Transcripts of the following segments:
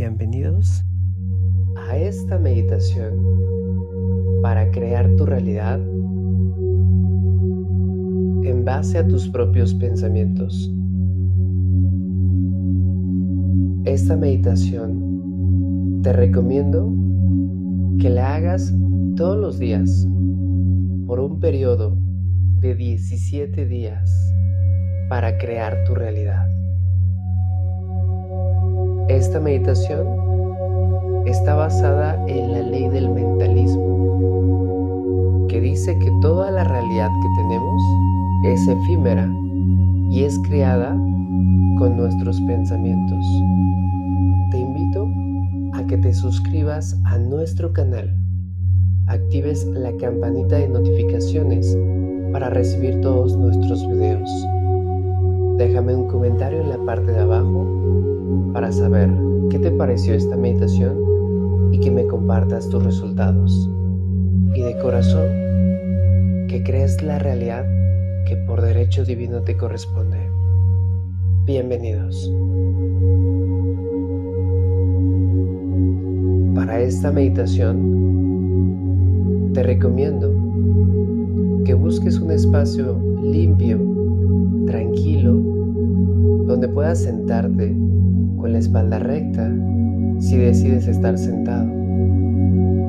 bienvenidos a esta meditación para crear tu realidad en base a tus propios pensamientos. Esta meditación te recomiendo que la hagas todos los días por un periodo de 17 días para crear tu realidad. Esta meditación está basada en la ley del mentalismo, que dice que toda la realidad que tenemos es efímera y es creada con nuestros pensamientos. Te invito a que te suscribas a nuestro canal, actives la campanita de notificaciones para recibir todos nuestros videos. Déjame un comentario en la parte de abajo para saber qué te pareció esta meditación y que me compartas tus resultados. Y de corazón, que crees la realidad que por derecho divino te corresponde. Bienvenidos. Para esta meditación, te recomiendo que busques un espacio limpio, tranquilo, donde puedas sentarte con la espalda recta si decides estar sentado.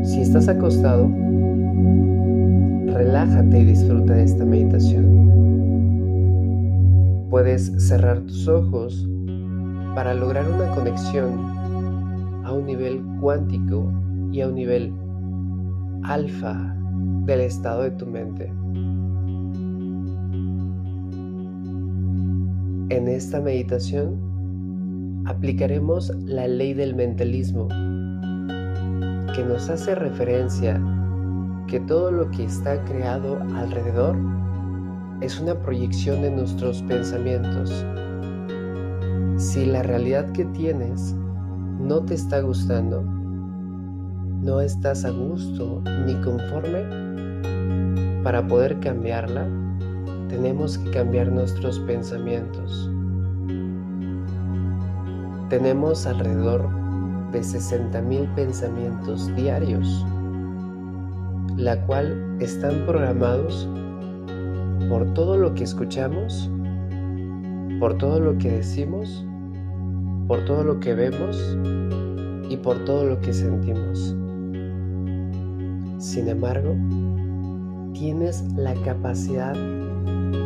Si estás acostado, relájate y disfruta de esta meditación. Puedes cerrar tus ojos para lograr una conexión a un nivel cuántico y a un nivel alfa del estado de tu mente. En esta meditación aplicaremos la ley del mentalismo, que nos hace referencia que todo lo que está creado alrededor es una proyección de nuestros pensamientos. Si la realidad que tienes no te está gustando, no estás a gusto ni conforme, para poder cambiarla, tenemos que cambiar nuestros pensamientos. Tenemos alrededor de 60.000 pensamientos diarios, la cual están programados por todo lo que escuchamos, por todo lo que decimos, por todo lo que vemos y por todo lo que sentimos. Sin embargo, tienes la capacidad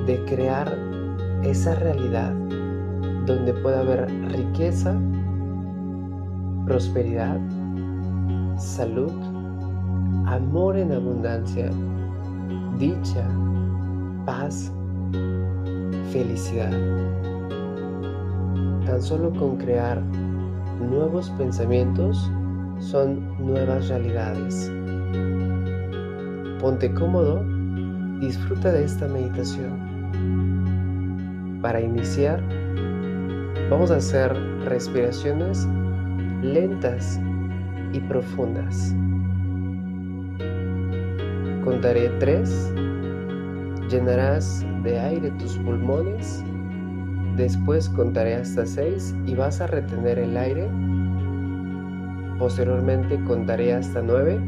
de crear esa realidad donde pueda haber riqueza, prosperidad, salud, amor en abundancia, dicha, paz, felicidad. Tan solo con crear nuevos pensamientos son nuevas realidades. Ponte cómodo, disfruta de esta meditación. Para iniciar, Vamos a hacer respiraciones lentas y profundas. Contaré tres. Llenarás de aire tus pulmones. Después contaré hasta seis y vas a retener el aire. Posteriormente contaré hasta nueve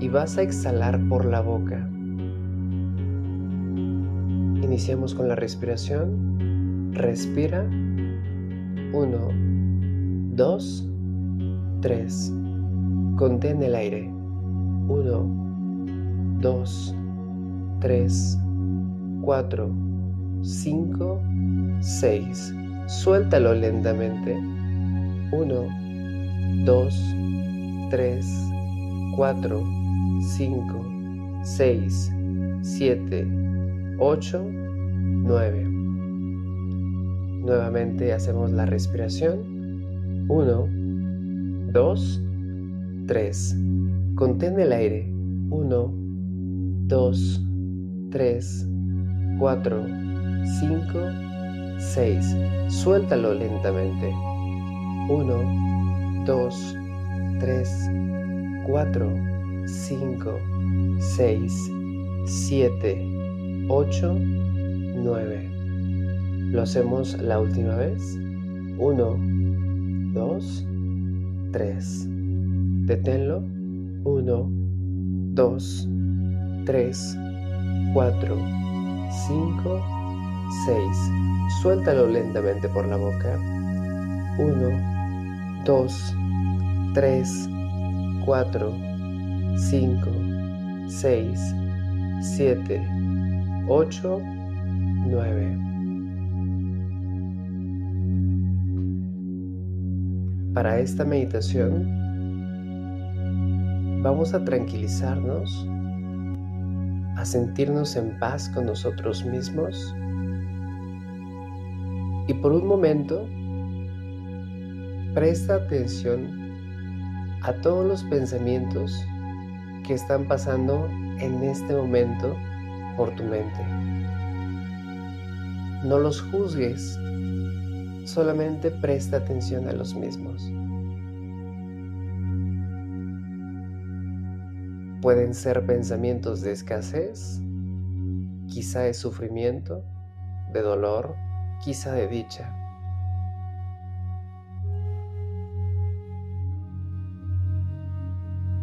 y vas a exhalar por la boca. Iniciamos con la respiración. Respira 1, 2, 3. Contén el aire. 1, 2, 3, 4, 5, 6. Suéltalo lentamente. 1, 2, 3, 4, 5, 6, 7, 8, 9. Nuevamente hacemos la respiración. 1, 2, 3. Contén el aire. 1, 2, 3, 4, 5, 6. Suéltalo lentamente. 1, 2, 3, 4, 5, 6, 7, 8, 9. Lo hacemos la última vez. 1, 2, 3. Deténlo. 1, 2, 3, 4, 5, 6. Suéltalo lentamente por la boca. 1, 2, 3, 4, 5, 6, 7, 8, 9. Para esta meditación vamos a tranquilizarnos, a sentirnos en paz con nosotros mismos y por un momento presta atención a todos los pensamientos que están pasando en este momento por tu mente. No los juzgues, solamente presta atención a los mismos. Pueden ser pensamientos de escasez, quizá de sufrimiento, de dolor, quizá de dicha.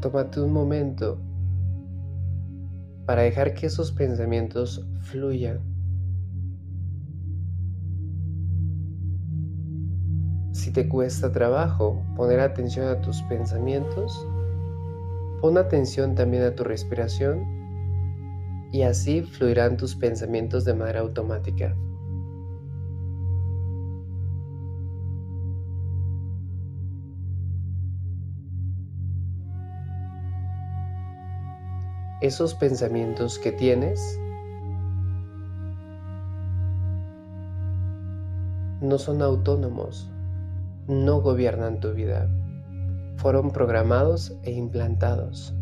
Tómate un momento para dejar que esos pensamientos fluyan. Si te cuesta trabajo poner atención a tus pensamientos, pon atención también a tu respiración y así fluirán tus pensamientos de manera automática. esos pensamientos que tienes no son autónomos, no gobiernan tu vida, fueron programados e implantados.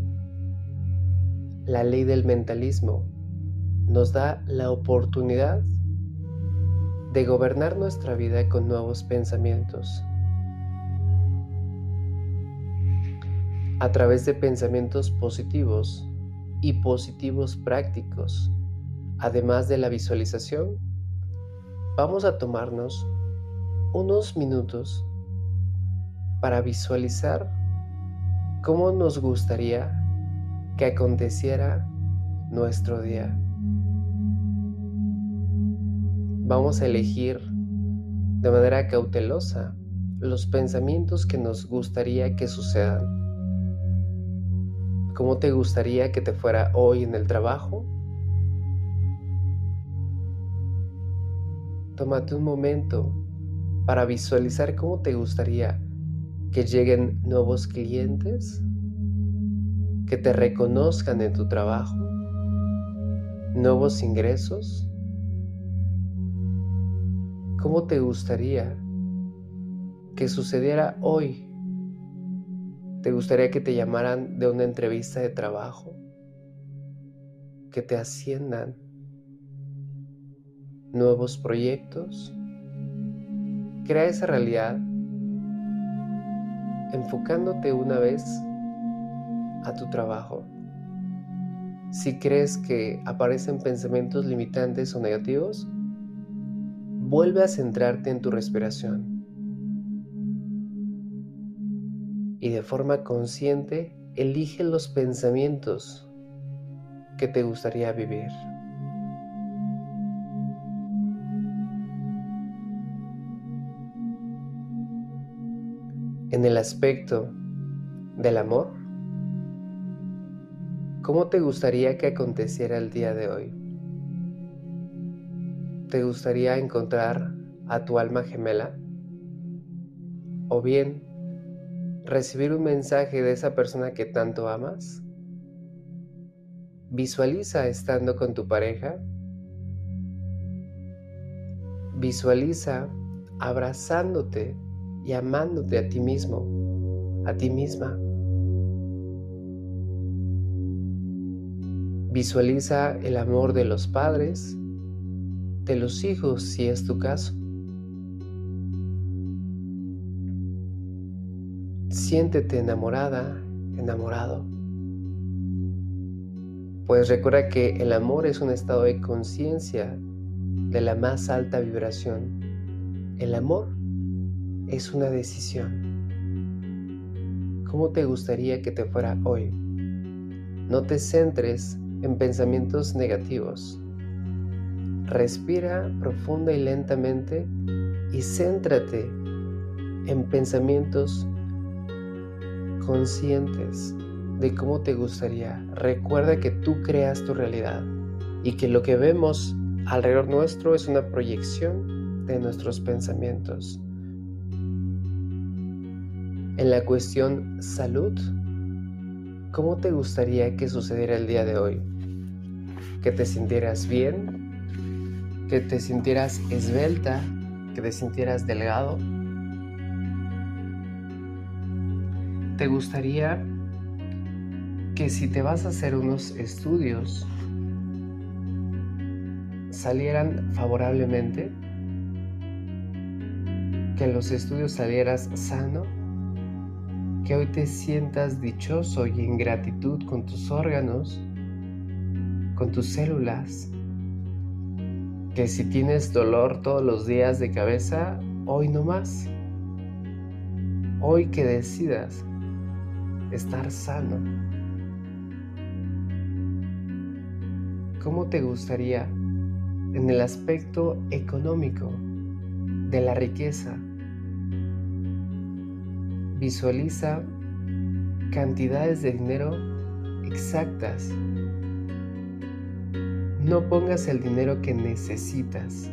La ley del mentalismo nos da la oportunidad de gobernar nuestra vida con nuevos pensamientos. A través de pensamientos positivos, y positivos prácticos. Además de la visualización, vamos a tomarnos unos minutos para visualizar cómo nos gustaría que aconteciera nuestro día. Vamos a elegir de manera cautelosa los pensamientos que nos gustaría que sucedan. ¿Cómo te gustaría que te fuera hoy en el trabajo? Tómate un momento para visualizar cómo te gustaría que lleguen nuevos clientes, que te reconozcan en tu trabajo, nuevos ingresos. ¿Cómo te gustaría que sucediera hoy ¿Te gustaría que te llamaran de una entrevista de trabajo? ¿Que te asciendan? ¿Nuevos proyectos? Crea esa realidad enfocándote una vez a tu trabajo. Si crees que aparecen pensamientos limitantes o negativos, vuelve a centrarte en tu respiración. y de forma consciente elige los pensamientos que te gustaría vivir. El aspecto del amor, ¿cómo te gustaría que aconteciera el día de hoy? ¿Te gustaría encontrar a tu alma gemela? ¿O bien recibir un mensaje de esa persona que tanto amas? Visualiza estando con tu pareja. Visualiza abrazándote y amándote a ti mismo, a ti misma. Visualiza el amor de los padres, de los hijos si es tu caso. Siéntete enamorada, enamorado. Pues recuerda que el amor es un estado de conciencia de la más alta vibración. El amor es una decisión. ¿Cómo te gustaría que te fuera hoy? No te centres en pensamientos negativos. Respira profunda y lentamente y céntrate en pensamientos conscientes de cómo te gustaría. Recuerda que tú creas tu realidad y que lo que vemos alrededor nuestro es una proyección de nuestros pensamientos. En la cuestión salud, ¿cómo te gustaría que sucediera el día de hoy? ¿Que te sintieras bien? ¿Que te sintieras esbelta? ¿Que te sintieras delgado? ¿Te gustaría que si te vas a hacer unos estudios salieran favorablemente? ¿Que los estudios salieras sano? ¿Que hoy te sientas dichoso y en gratitud con tus órganos, con tus células? ¿Que si tienes dolor todos los días de cabeza, hoy no más? Hoy que decidas estar sano. ¿Cómo te gustaría en el aspecto económico de la riqueza? Visualiza cantidades de dinero exactas. No pongas el dinero que necesitas.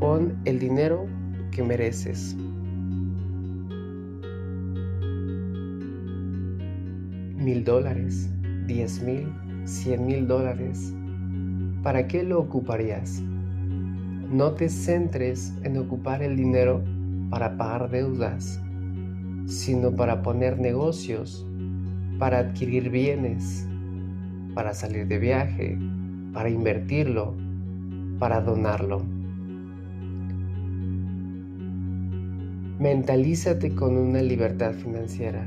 Pon el dinero que mereces. mil dólares, diez mil, cien mil dólares. ¿Para qué lo ocuparías? No te centres en ocupar el dinero para pagar deudas, sino para poner negocios, para adquirir bienes, para salir de viaje, para invertirlo, para donarlo. Mentalízate con una libertad financiera.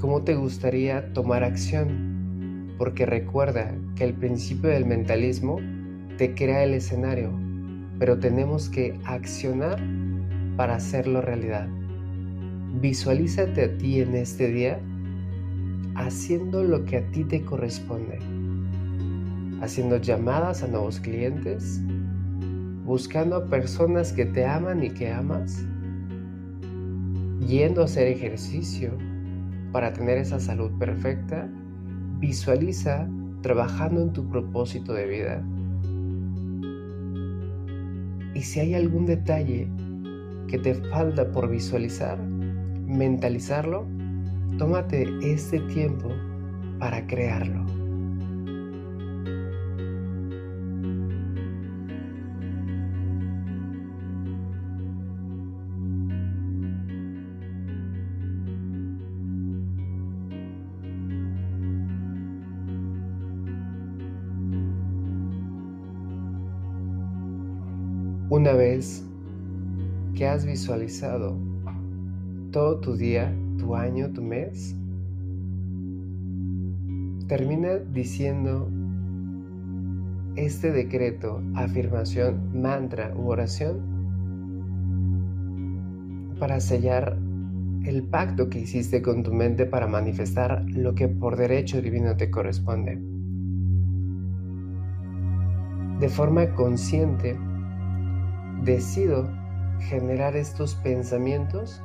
¿Cómo te gustaría tomar acción? Porque recuerda que el principio del mentalismo te crea el escenario, pero tenemos que accionar para hacerlo realidad. Visualízate a ti en este día haciendo lo que a ti te corresponde, haciendo llamadas a nuevos clientes, buscando a personas que te aman y que amas, yendo a hacer ejercicio, para tener esa salud perfecta, visualiza trabajando en tu propósito de vida. Y si hay algún detalle que te falta por visualizar, mentalizarlo, tómate este tiempo para crearlo. Has visualizado todo tu día, tu año, tu mes, termina diciendo este decreto, afirmación, mantra u oración para sellar el pacto que hiciste con tu mente para manifestar lo que por derecho divino te corresponde. De forma consciente, decido generar estos pensamientos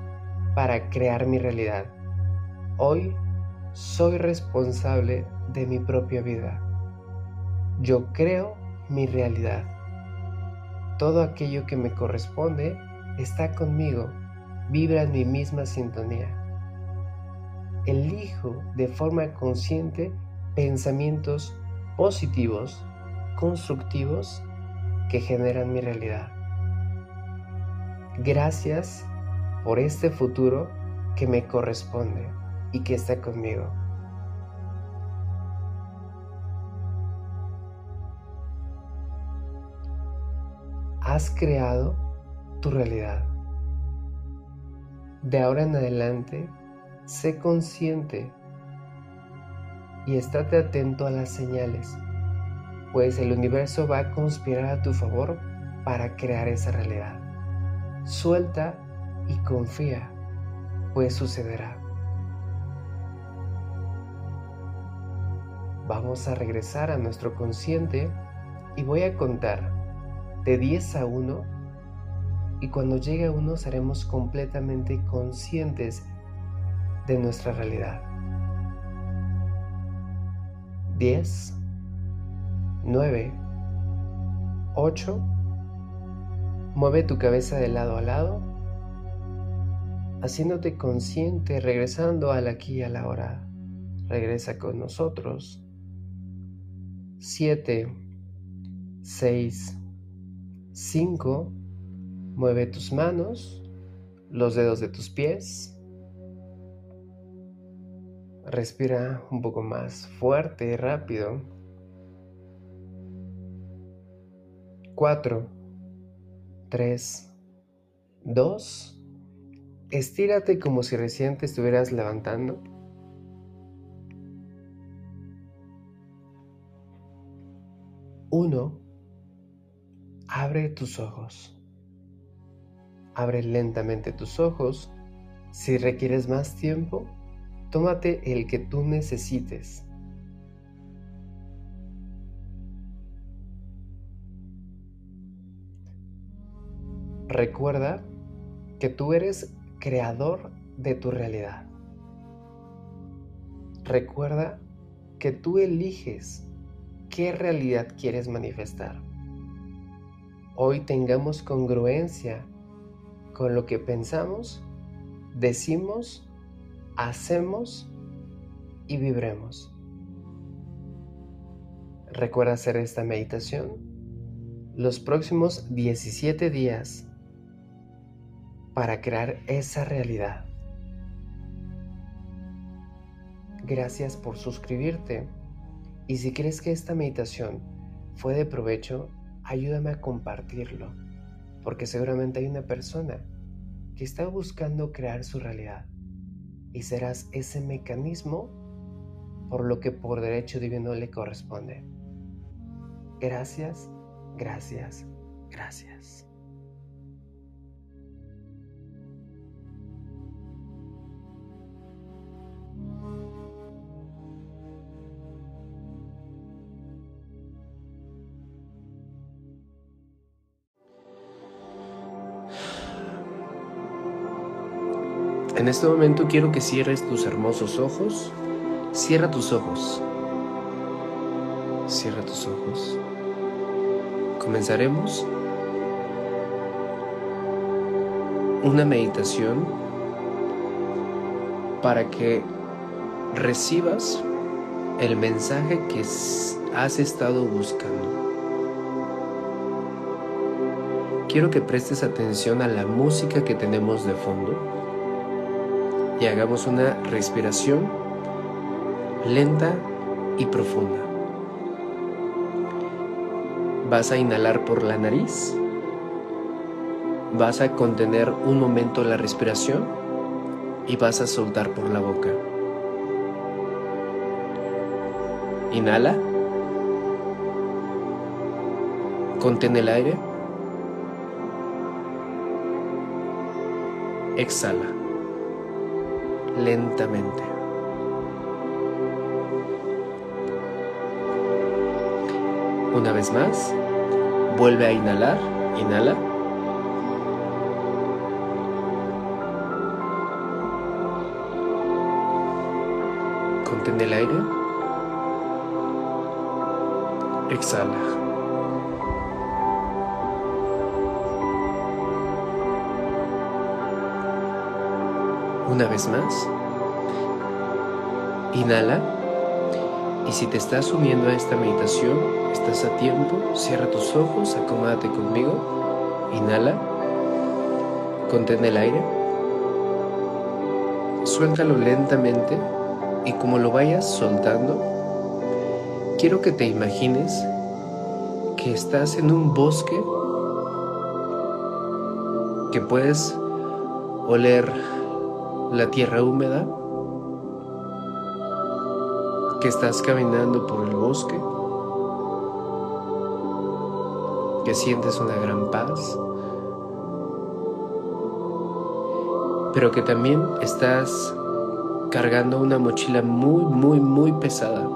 para crear mi realidad. Hoy soy responsable de mi propia vida. Yo creo mi realidad. Todo aquello que me corresponde está conmigo, vibra en mi misma sintonía. Elijo de forma consciente pensamientos positivos, constructivos, que generan mi realidad. Gracias por este futuro que me corresponde y que está conmigo. Has creado tu realidad. De ahora en adelante, sé consciente y estate atento a las señales, pues el universo va a conspirar a tu favor para crear esa realidad. Suelta y confía, pues sucederá. Vamos a regresar a nuestro consciente y voy a contar de 10 a 1 y cuando llegue a 1 seremos completamente conscientes de nuestra realidad. 10, 9, 8, mueve tu cabeza de lado a lado, haciéndote consciente, regresando al aquí y a la hora. Regresa con nosotros. 7, 6, 5, mueve tus manos, los dedos de tus pies, Respira un poco más fuerte y rápido. 4, 3, 2. Estírate como si recién te estuvieras levantando. Uno, abre tus ojos. Abre lentamente tus ojos. Si requieres más tiempo, Tómate el que tú necesites. Recuerda que tú eres creador de tu realidad. Recuerda que tú eliges qué realidad quieres manifestar. Hoy tengamos congruencia con lo que pensamos, decimos hacemos y vibremos. Recuerda hacer esta meditación los próximos 17 días para crear esa realidad. Gracias por suscribirte y si crees que esta meditación fue de provecho, ayúdame a compartirlo, porque seguramente hay una persona que está buscando crear su realidad y serás ese mecanismo por lo que por derecho divino le corresponde. Gracias, gracias, gracias. En este momento quiero que cierres tus hermosos ojos. Cierra tus ojos. Cierra tus ojos. Comenzaremos una meditación para que recibas el mensaje que has estado buscando. Quiero que prestes atención a la música que tenemos de fondo y hagamos una respiración lenta y profunda. Vas a inhalar por la nariz. Vas a contener un momento la respiración y vas a soltar por la boca. Inhala. Contén el aire. Exhala lentamente. Una vez más, vuelve a inhalar, inhala. Contén el aire. Exhala. Una vez más. Inhala. Y si te estás uniendo a esta meditación, estás a tiempo, cierra tus ojos, acomódate conmigo. Inhala. Contén el aire. Suéltalo lentamente y como lo vayas soltando, quiero que te imagines que estás en un bosque que puedes oler la tierra húmeda, que estás caminando por el bosque, que sientes una gran paz, pero que también estás cargando una mochila muy, muy, muy pesada.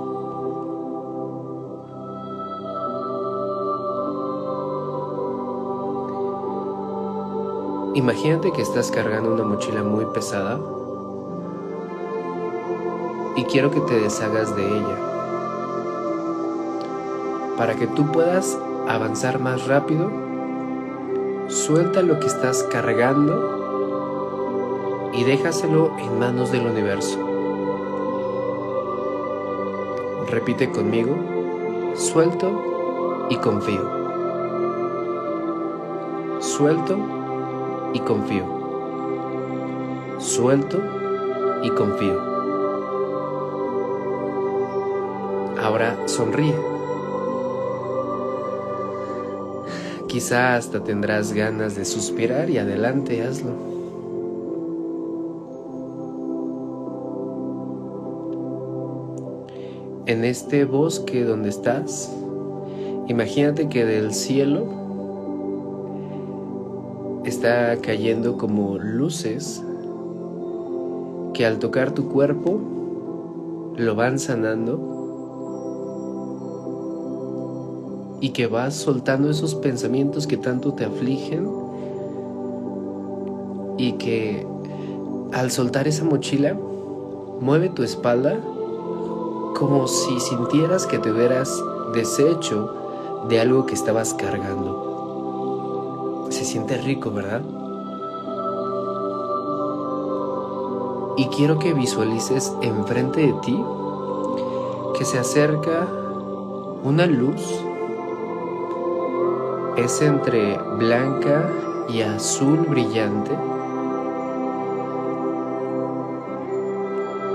Imagínate que estás cargando una mochila muy pesada y quiero que te deshagas de ella para que tú puedas avanzar más rápido. Suelta lo que estás cargando y déjaselo en manos del universo. Repite conmigo, suelto y confío. Suelto y confío. Suelto y confío. Ahora sonríe. Quizá hasta tendrás ganas de suspirar y adelante hazlo. En este bosque donde estás, imagínate que del cielo está cayendo como luces que al tocar tu cuerpo lo van sanando y que vas soltando esos pensamientos que tanto te afligen y que al soltar esa mochila mueve tu espalda como si sintieras que te hubieras deshecho de algo que estabas cargando. Se siente rico, ¿verdad? Y quiero que visualices enfrente de ti que se acerca una luz. Es entre blanca y azul brillante.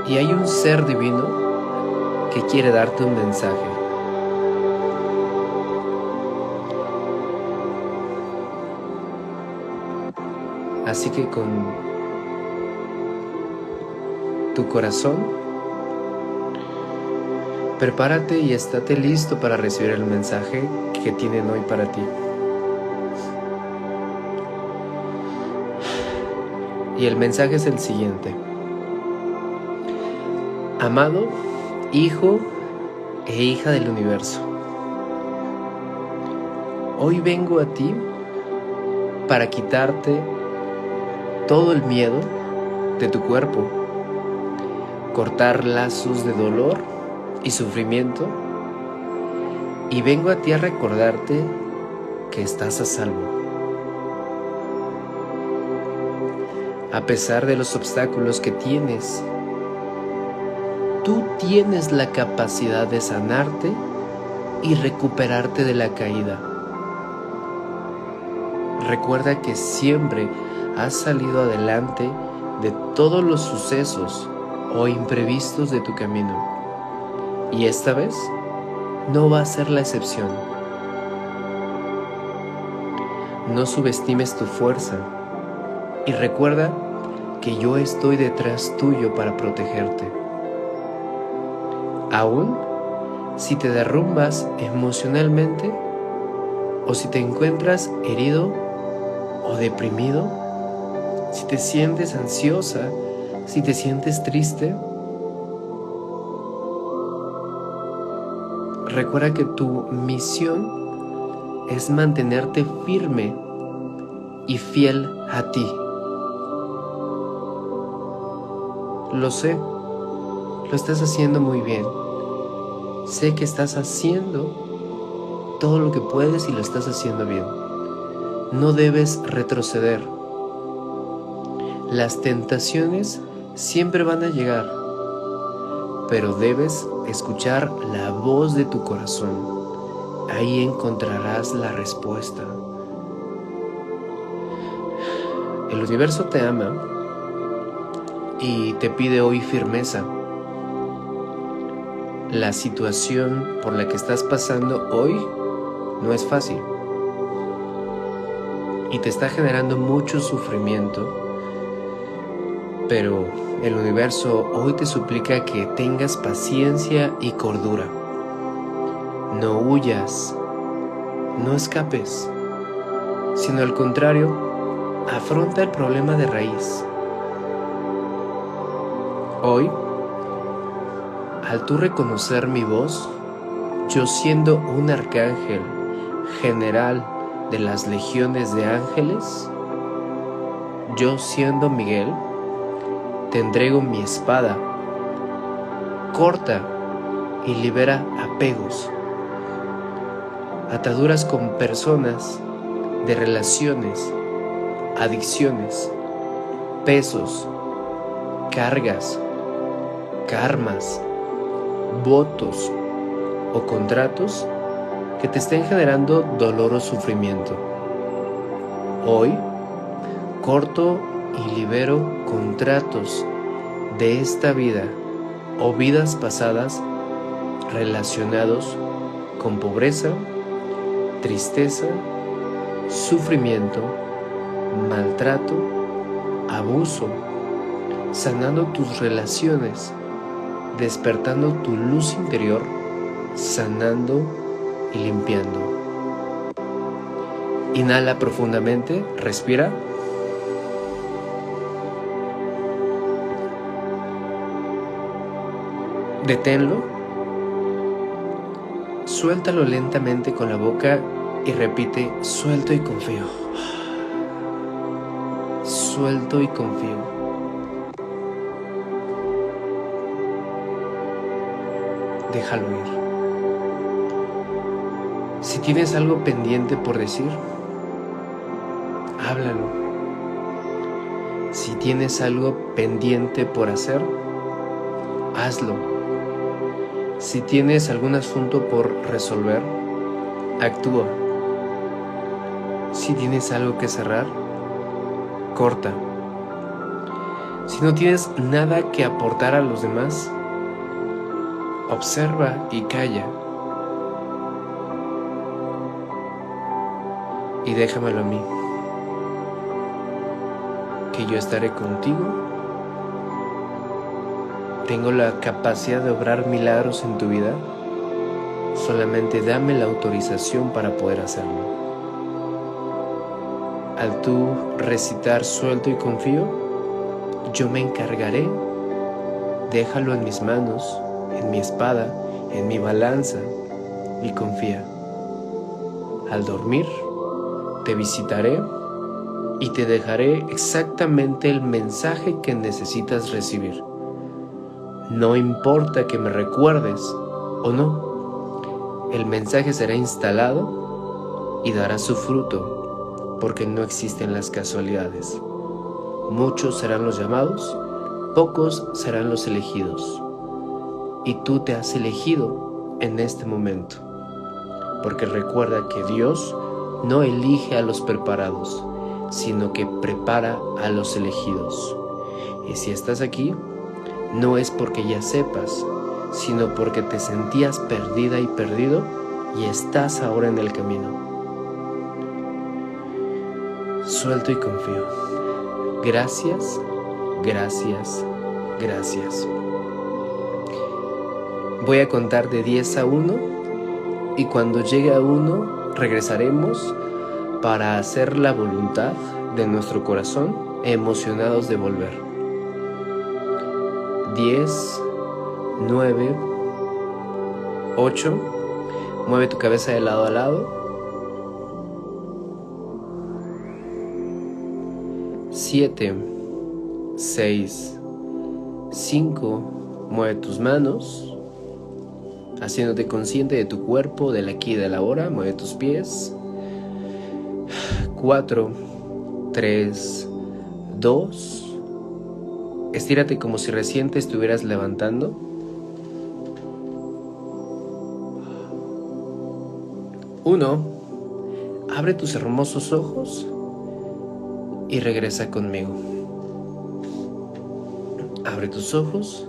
Y hay un ser divino que quiere darte un mensaje. Así que con tu corazón, prepárate y estate listo para recibir el mensaje que tienen hoy para ti. Y el mensaje es el siguiente. Amado Hijo e hija del universo, hoy vengo a ti para quitarte todo el miedo de tu cuerpo, cortar lazos de dolor y sufrimiento y vengo a ti a recordarte que estás a salvo. A pesar de los obstáculos que tienes, tú tienes la capacidad de sanarte y recuperarte de la caída. Recuerda que siempre has salido adelante de todos los sucesos o imprevistos de tu camino. Y esta vez no va a ser la excepción. No subestimes tu fuerza y recuerda que yo estoy detrás tuyo para protegerte. Aún si te derrumbas emocionalmente o si te encuentras herido deprimido, si te sientes ansiosa, si te sientes triste, recuerda que tu misión es mantenerte firme y fiel a ti. Lo sé, lo estás haciendo muy bien. Sé que estás haciendo todo lo que puedes y lo estás haciendo bien. No debes retroceder. Las tentaciones siempre van a llegar, pero debes escuchar la voz de tu corazón. Ahí encontrarás la respuesta. El universo te ama y te pide hoy firmeza. La situación por la que estás pasando hoy no es fácil y te está generando mucho sufrimiento pero el universo hoy te suplica que tengas paciencia y cordura. No huyas, no escapes, sino al contrario, afronta el problema de raíz. Hoy, al tú reconocer mi voz, yo siendo un arcángel general de las legiones de ángeles, yo siendo Miguel, te entrego mi espada, corta y libera apegos, ataduras con personas, de relaciones, adicciones, pesos, cargas, karmas, votos o contratos que te estén generando dolor o sufrimiento. Hoy, corto y libero contratos de esta vida o vidas pasadas relacionados con pobreza, tristeza, sufrimiento, maltrato, abuso, sanando tus relaciones, despertando tu luz interior, sanando limpiando. Inhala profundamente, respira. Deténlo. Suéltalo lentamente con la boca y repite, suelto y confío. Suelto y confío. Déjalo ir. Si tienes algo pendiente por decir, háblalo. Si tienes algo pendiente por hacer, hazlo. Si tienes algún asunto por resolver, actúa. Si tienes algo que cerrar, corta. Si no tienes nada que aportar a los demás, observa y calla. Y déjamelo a mí, que yo estaré contigo. Tengo la capacidad de obrar milagros en tu vida. Solamente dame la autorización para poder hacerlo al tú recitar suelto y confío, yo me encargaré. Déjalo en mis manos, en mi espada, en mi balanza y confía. Al dormir, te visitaré y te dejaré exactamente el mensaje que necesitas recibir. No importa que me recuerdes o no, el mensaje será instalado y dará su fruto porque no existen las casualidades. Muchos serán los llamados, pocos serán los elegidos. Y tú te has elegido en este momento, porque recuerda que Dios no elige a los preparados, sino que prepara a los elegidos. Y si estás aquí, no es porque ya sepas, sino porque te sentías perdida y perdido y estás ahora en el camino suelto y confío. Gracias, gracias, gracias. Voy a contar de 10 a 1 y cuando llegue a 1 regresaremos para hacer la voluntad de nuestro corazón emocionados de volver. 10, 9, 8, mueve tu cabeza de lado a lado. 7, 6, 5, mueve tus manos, haciéndote consciente de tu cuerpo, del aquí y del ahora, mueve tus pies. 4, 3, 2, estírate como si recién te estuvieras levantando. Uno, abre tus hermosos ojos y regresa conmigo. Abre tus ojos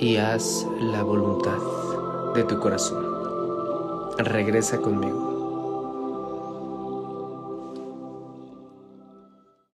y haz la voluntad de tu corazón. Regresa conmigo.